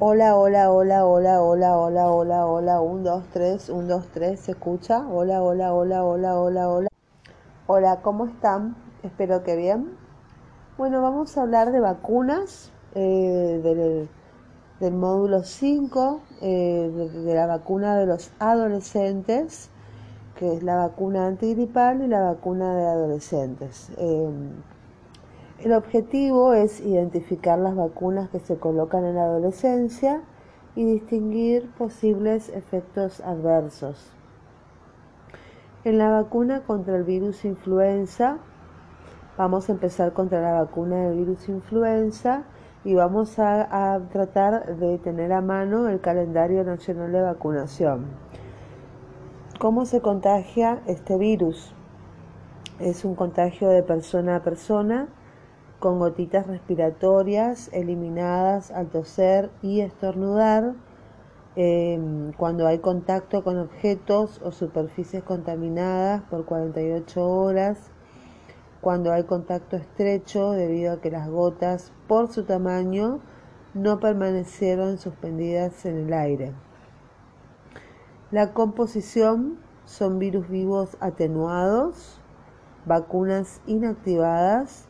Hola, hola, hola, hola, hola, hola, hola, hola, 1, 2, 3, 1, 2, 3, ¿se escucha? Hola, hola, hola, hola, hola, hola. Hola, ¿cómo están? Espero que bien. Bueno, vamos a hablar de vacunas eh, del, del, módulo 5, eh, de, de, la vacuna de los adolescentes, que es la vacuna antigripal y la vacuna de adolescentes. Eh, el objetivo es identificar las vacunas que se colocan en la adolescencia y distinguir posibles efectos adversos. En la vacuna contra el virus influenza, vamos a empezar contra la vacuna del virus influenza y vamos a, a tratar de tener a mano el calendario nacional de vacunación. ¿Cómo se contagia este virus? Es un contagio de persona a persona con gotitas respiratorias eliminadas al toser y estornudar, eh, cuando hay contacto con objetos o superficies contaminadas por 48 horas, cuando hay contacto estrecho debido a que las gotas, por su tamaño, no permanecieron suspendidas en el aire. La composición son virus vivos atenuados, vacunas inactivadas,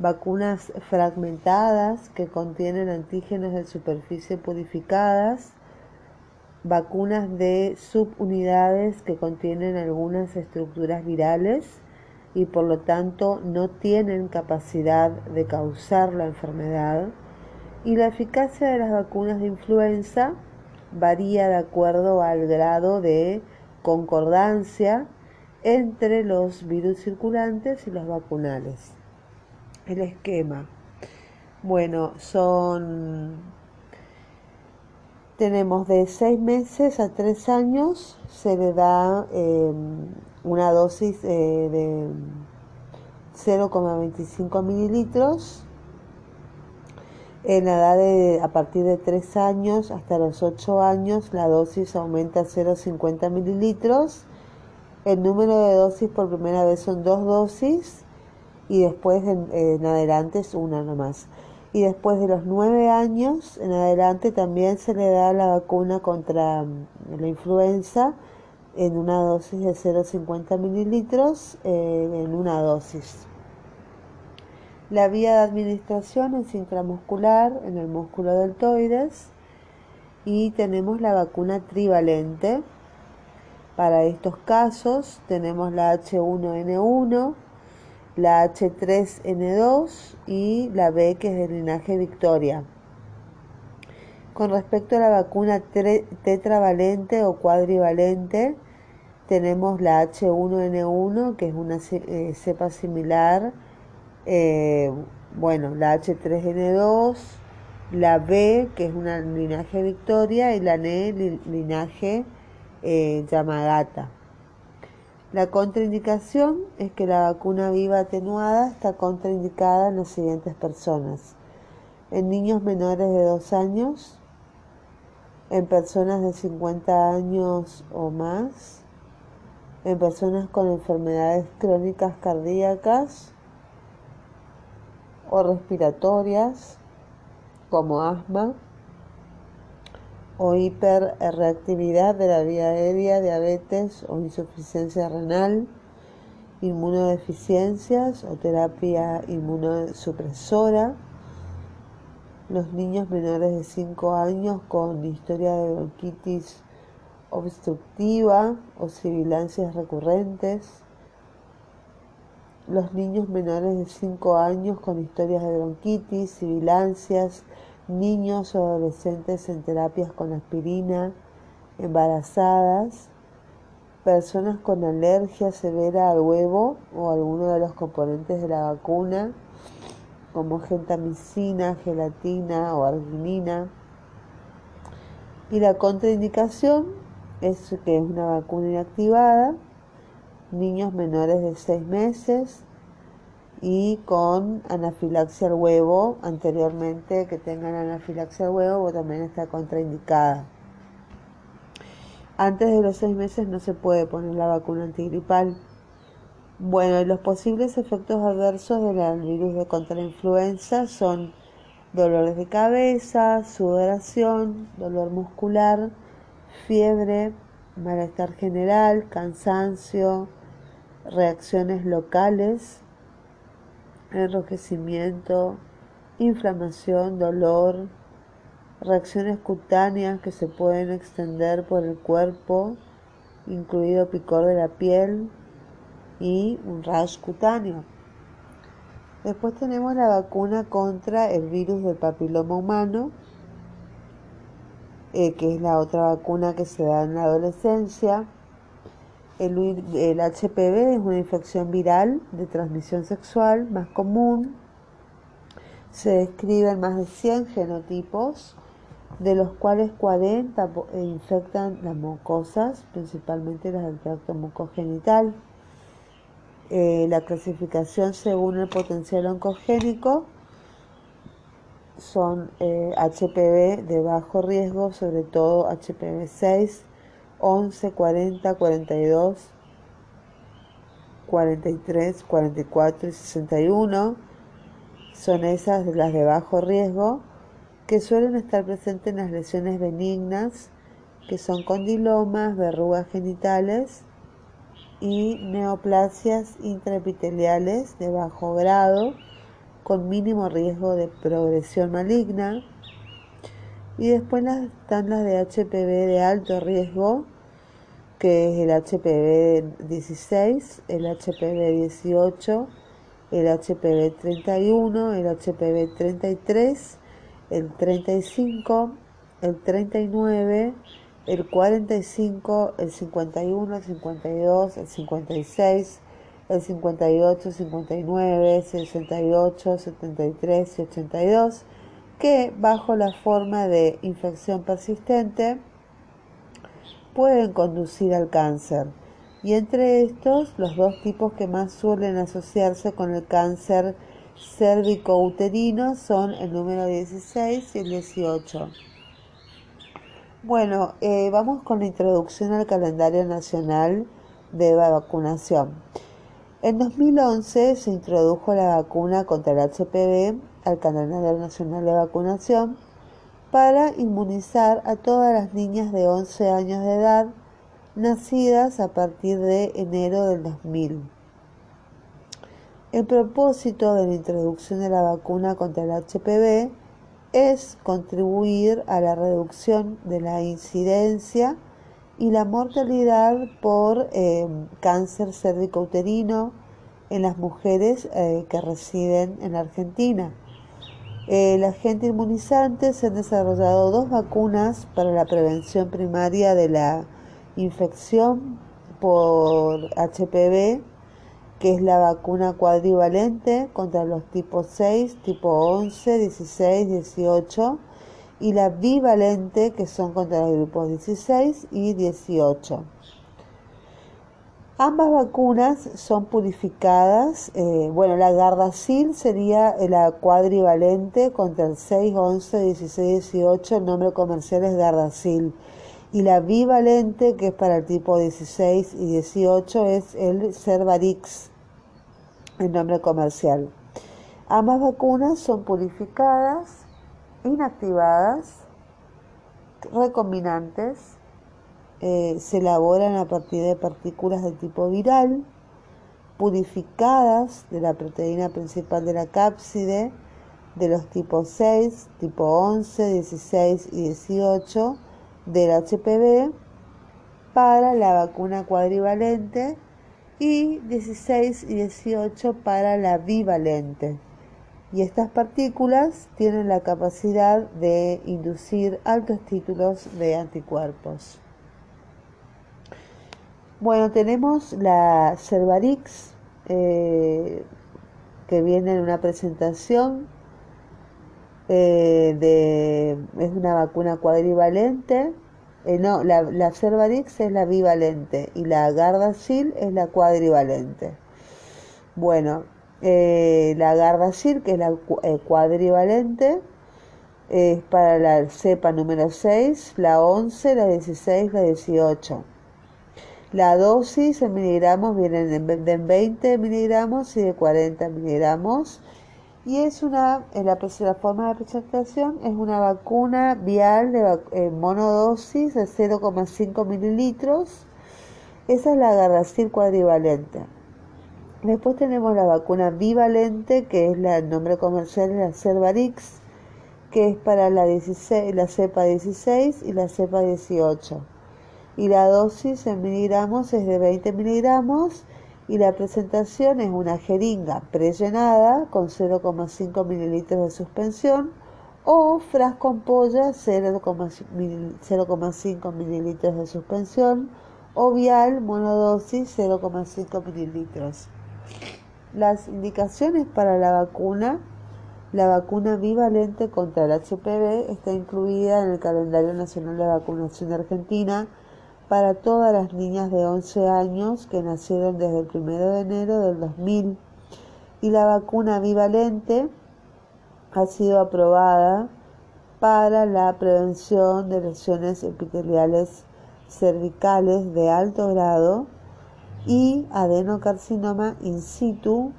vacunas fragmentadas que contienen antígenos de superficie purificadas, vacunas de subunidades que contienen algunas estructuras virales y por lo tanto no tienen capacidad de causar la enfermedad, y la eficacia de las vacunas de influenza varía de acuerdo al grado de concordancia entre los virus circulantes y los vacunales el esquema. Bueno, son... Tenemos de 6 meses a 3 años, se le da eh, una dosis eh, de 0,25 mililitros. En la edad de a partir de 3 años hasta los 8 años, la dosis aumenta a 0,50 mililitros. El número de dosis por primera vez son dos dosis y después en, en, adelante es una nomás. Y después de los nueve años en adelante también se le da la vacuna contra la influenza en una dosis de 0,50 mililitros eh, en una dosis. La vía de administración es intramuscular en el músculo deltoides y tenemos la vacuna trivalente. Para estos casos tenemos la H1N1, la H3N2 y la B que es del linaje Victoria. Con respecto a la vacuna tetravalente o cuadrivalente, tenemos la H1N1 que es una eh, cepa similar, eh, bueno, la H3N2, la B que es una linaje Victoria y la N linaje eh, Yamagata. La contraindicación es que la vacuna viva atenuada está contraindicada en las siguientes personas. En niños menores de 2 años, en personas de 50 años o más, en personas con enfermedades crónicas cardíacas o respiratorias como asma, o hiperreactividad de la vía aérea, diabetes o insuficiencia renal, inmunodeficiencias o terapia inmunosupresora, los niños menores de 5 años con historia de bronquitis obstructiva o sibilancias recurrentes, los niños menores de 5 años con historias de bronquitis, sibilancias, niños o adolescentes en terapias con aspirina, embarazadas, personas con alergia severa al huevo o alguno de los componentes de la vacuna, como gentamicina, gelatina o arginina. Y la contraindicación es que es una vacuna inactivada, niños menores de 6 meses, y con anafilaxia al huevo anteriormente que tengan anafilaxia al huevo también está contraindicada. Antes de los seis meses no se puede poner la vacuna antigripal. Bueno, los posibles efectos adversos del virus de contra la influenza son dolores de cabeza, sudoración, dolor muscular, fiebre, malestar general, cansancio, reacciones locales, enrojecimiento, inflamación, dolor, reacciones cutáneas que se pueden extender por el cuerpo, incluido picor de la piel y un rash cutáneo. Después tenemos la vacuna contra el virus del papiloma humano, eh, que es la otra vacuna que se da en la adolescencia. El, HPV es una infección viral de transmisión sexual más común. Se describen más de 100 genotipos de los cuales 40 eh, infectan las mucosas, principalmente las del tracto mucogenital. Eh, la clasificación según el potencial oncogénico son HPV eh, de bajo riesgo, sobre todo HPV 6, 11, 40, 42, 43, 44 y 61. Son esas las de bajo riesgo que suelen estar presentes en las lesiones benignas, que son condilomas, verrugas genitales y neoplasias intraepiteliales de bajo grado con mínimo riesgo de progresión maligna. Y después están las de HPV de alto riesgo, que es el HPV 16, el HPV 18, el HPV 31, el HPV 33 el 35, el 39, el 45, el 51, el 52, el 56, el 58, 59, 68, 73 y 82, que bajo la forma de infección persistente pueden conducir al cáncer. Y entre estos, los dos tipos que más suelen asociarse con el cáncer cérvico-uterino son el número 16 y el 18. Bueno, eh, vamos con la introducción al calendario nacional de vacunación. En 2011 se introdujo la vacuna contra el HPV al calendario nacional de vacunación para inmunizar a todas las niñas de 11 años de edad nacidas a partir de enero del 2000. El propósito de la introducción de la vacuna contra el HPV es contribuir a la reducción de la incidencia y la mortalidad por eh, cáncer cérvico-uterino en las mujeres eh, que residen en Argentina. El agente inmunizante se han desarrollado dos vacunas para la prevención primaria de la infección por HPV que es la vacuna cuadrivalente contra los tipos 6, tipo 11, 16, 18 y la bivalente que son contra los grupos 16 y 18. Ambas vacunas son purificadas. Eh, bueno, la Gardasil sería la cuadrivalente contra el 6, 11, 16, 18. El nombre comercial es Gardasil. Y la bivalente, que es para el tipo 16 y 18, es el Cervarix el nombre comercial. Ambas vacunas son purificadas, inactivadas, recombinantes, eh, se elaboran a partir de partículas de tipo viral, purificadas de la proteína principal de la cápside, de los tipos 6, tipo 11, 16 y 18 del HPV para la vacuna cuadrivalente y 16 y 18 para la bivalente. Y estas partículas tienen la capacidad de inducir altos títulos de anticuerpos. Bueno, tenemos la Cervarix, eh, que viene en una presentación eh, de, es una vacuna cuadrivalente eh, no, la, la, Cervarix es la bivalente y la Gardasil es la cuadrivalente. Bueno, eh, la Gardasil, que es la eh, cuadrivalente, es para la cepa número 6, la 11, la 16, la 18. La dosis en miligramos viene de 20 miligramos y de 40 miligramos y es una, en la, forma de presentación es una vacuna vial de eh, monodosis de 0,5 mililitros. Esa es la Gardasil cuadrivalente. Después tenemos la vacuna bivalente, que es el nombre comercial, la Cervarix, que es para la, 16, la cepa 16 y la cepa 18. Y la dosis en miligramos es de 20 miligramos y la presentación es una jeringa prellenada con 0,5 mililitros de suspensión o frasco ampolla 0,5 mililitros de suspensión o vial monodosis 0,5 mililitros. Las indicaciones para la vacuna. La vacuna bivalente contra el HPV está incluida en el calendario nacional de vacunación de Argentina para todas las niñas de 11 años que nacieron desde el 1 de enero del 2000 y la vacuna bivalente ha sido aprobada para la prevención de lesiones epiteliales cervicales de alto grado y adenocarcinoma in situ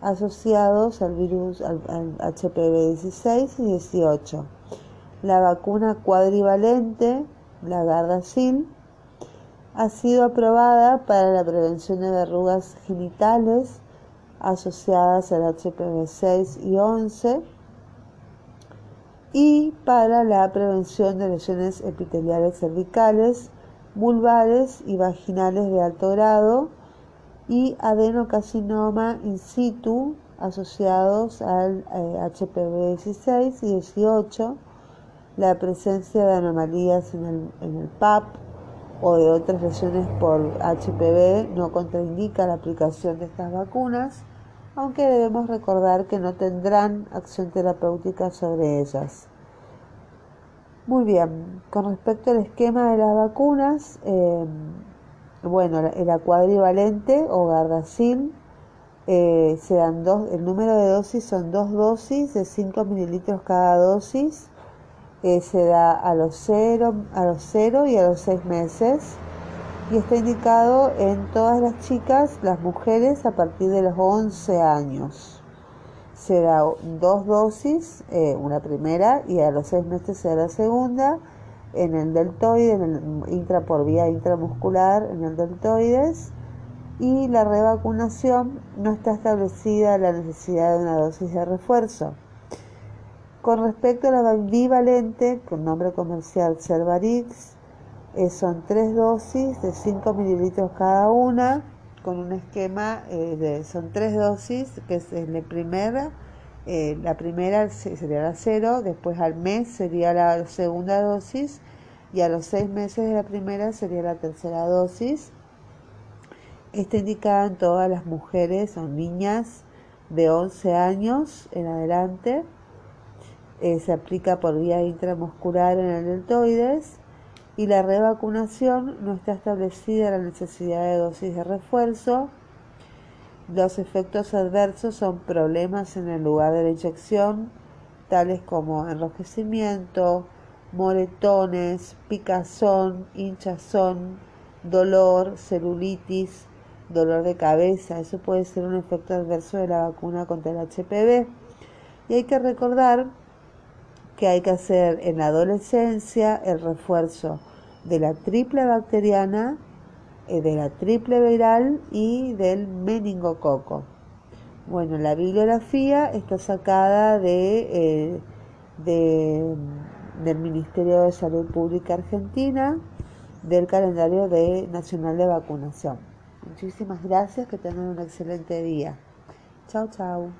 asociados al virus al, HPV 16 y 18. La vacuna cuadrivalente, la Gardasil, ha sido aprobada para la prevención de verrugas genitales asociadas al HPV 6 y 11 y para la prevención de lesiones epiteliales cervicales, vulvares y vaginales de alto grado y adenocarcinoma in situ asociados al HPV 16 y 18, la presencia de anomalías en el, en el PAP, o de otras lesiones por HPV no contraindica la aplicación de estas vacunas, aunque debemos recordar que no tendrán acción terapéutica sobre ellas. Muy bien, con respecto al esquema de las vacunas, eh, bueno, el cuadrivalente o Gardasil eh, se dan dos, el número de dosis son dos dosis de 5 mililitros cada dosis se da a los 0 a los cero y a los 6 meses y está indicado en todas las chicas, las mujeres a partir de los 11 años. Se da dos dosis, eh, una primera y a los 6 meses se da la segunda en el deltoide, en el intra por vía intramuscular, en el deltoides y la revacunación no está establecida la necesidad de una dosis de refuerzo. Con respecto a la bivalente, con nombre comercial Cervarix, eh, son tres dosis de 5 mililitros cada una, con un esquema eh, de, son tres dosis, que es la primera, eh, la primera sería la cero, después al mes sería la segunda dosis y a los seis meses de la primera sería la tercera dosis. Está indicada en todas las mujeres o niñas de 11 años en adelante eh, se aplica por vía intramuscular en el deltoides y la revacunación no está establecida la necesidad de dosis de refuerzo. Los efectos adversos son problemas en el lugar de la inyección, tales como enrojecimiento, moretones, picazón, hinchazón, dolor, celulitis, dolor de cabeza. Eso puede ser un efecto adverso de la vacuna contra el HPV. Y hay que recordar que hay que hacer en la adolescencia el refuerzo de la triple bacteriana, eh, de la triple viral y del meningococo. Bueno, la bibliografía está sacada de, eh, del Ministerio de Salud Pública Argentina, del calendario de, nacional de vacunación. Muchísimas gracias, que tengan un excelente día. Chao, chao.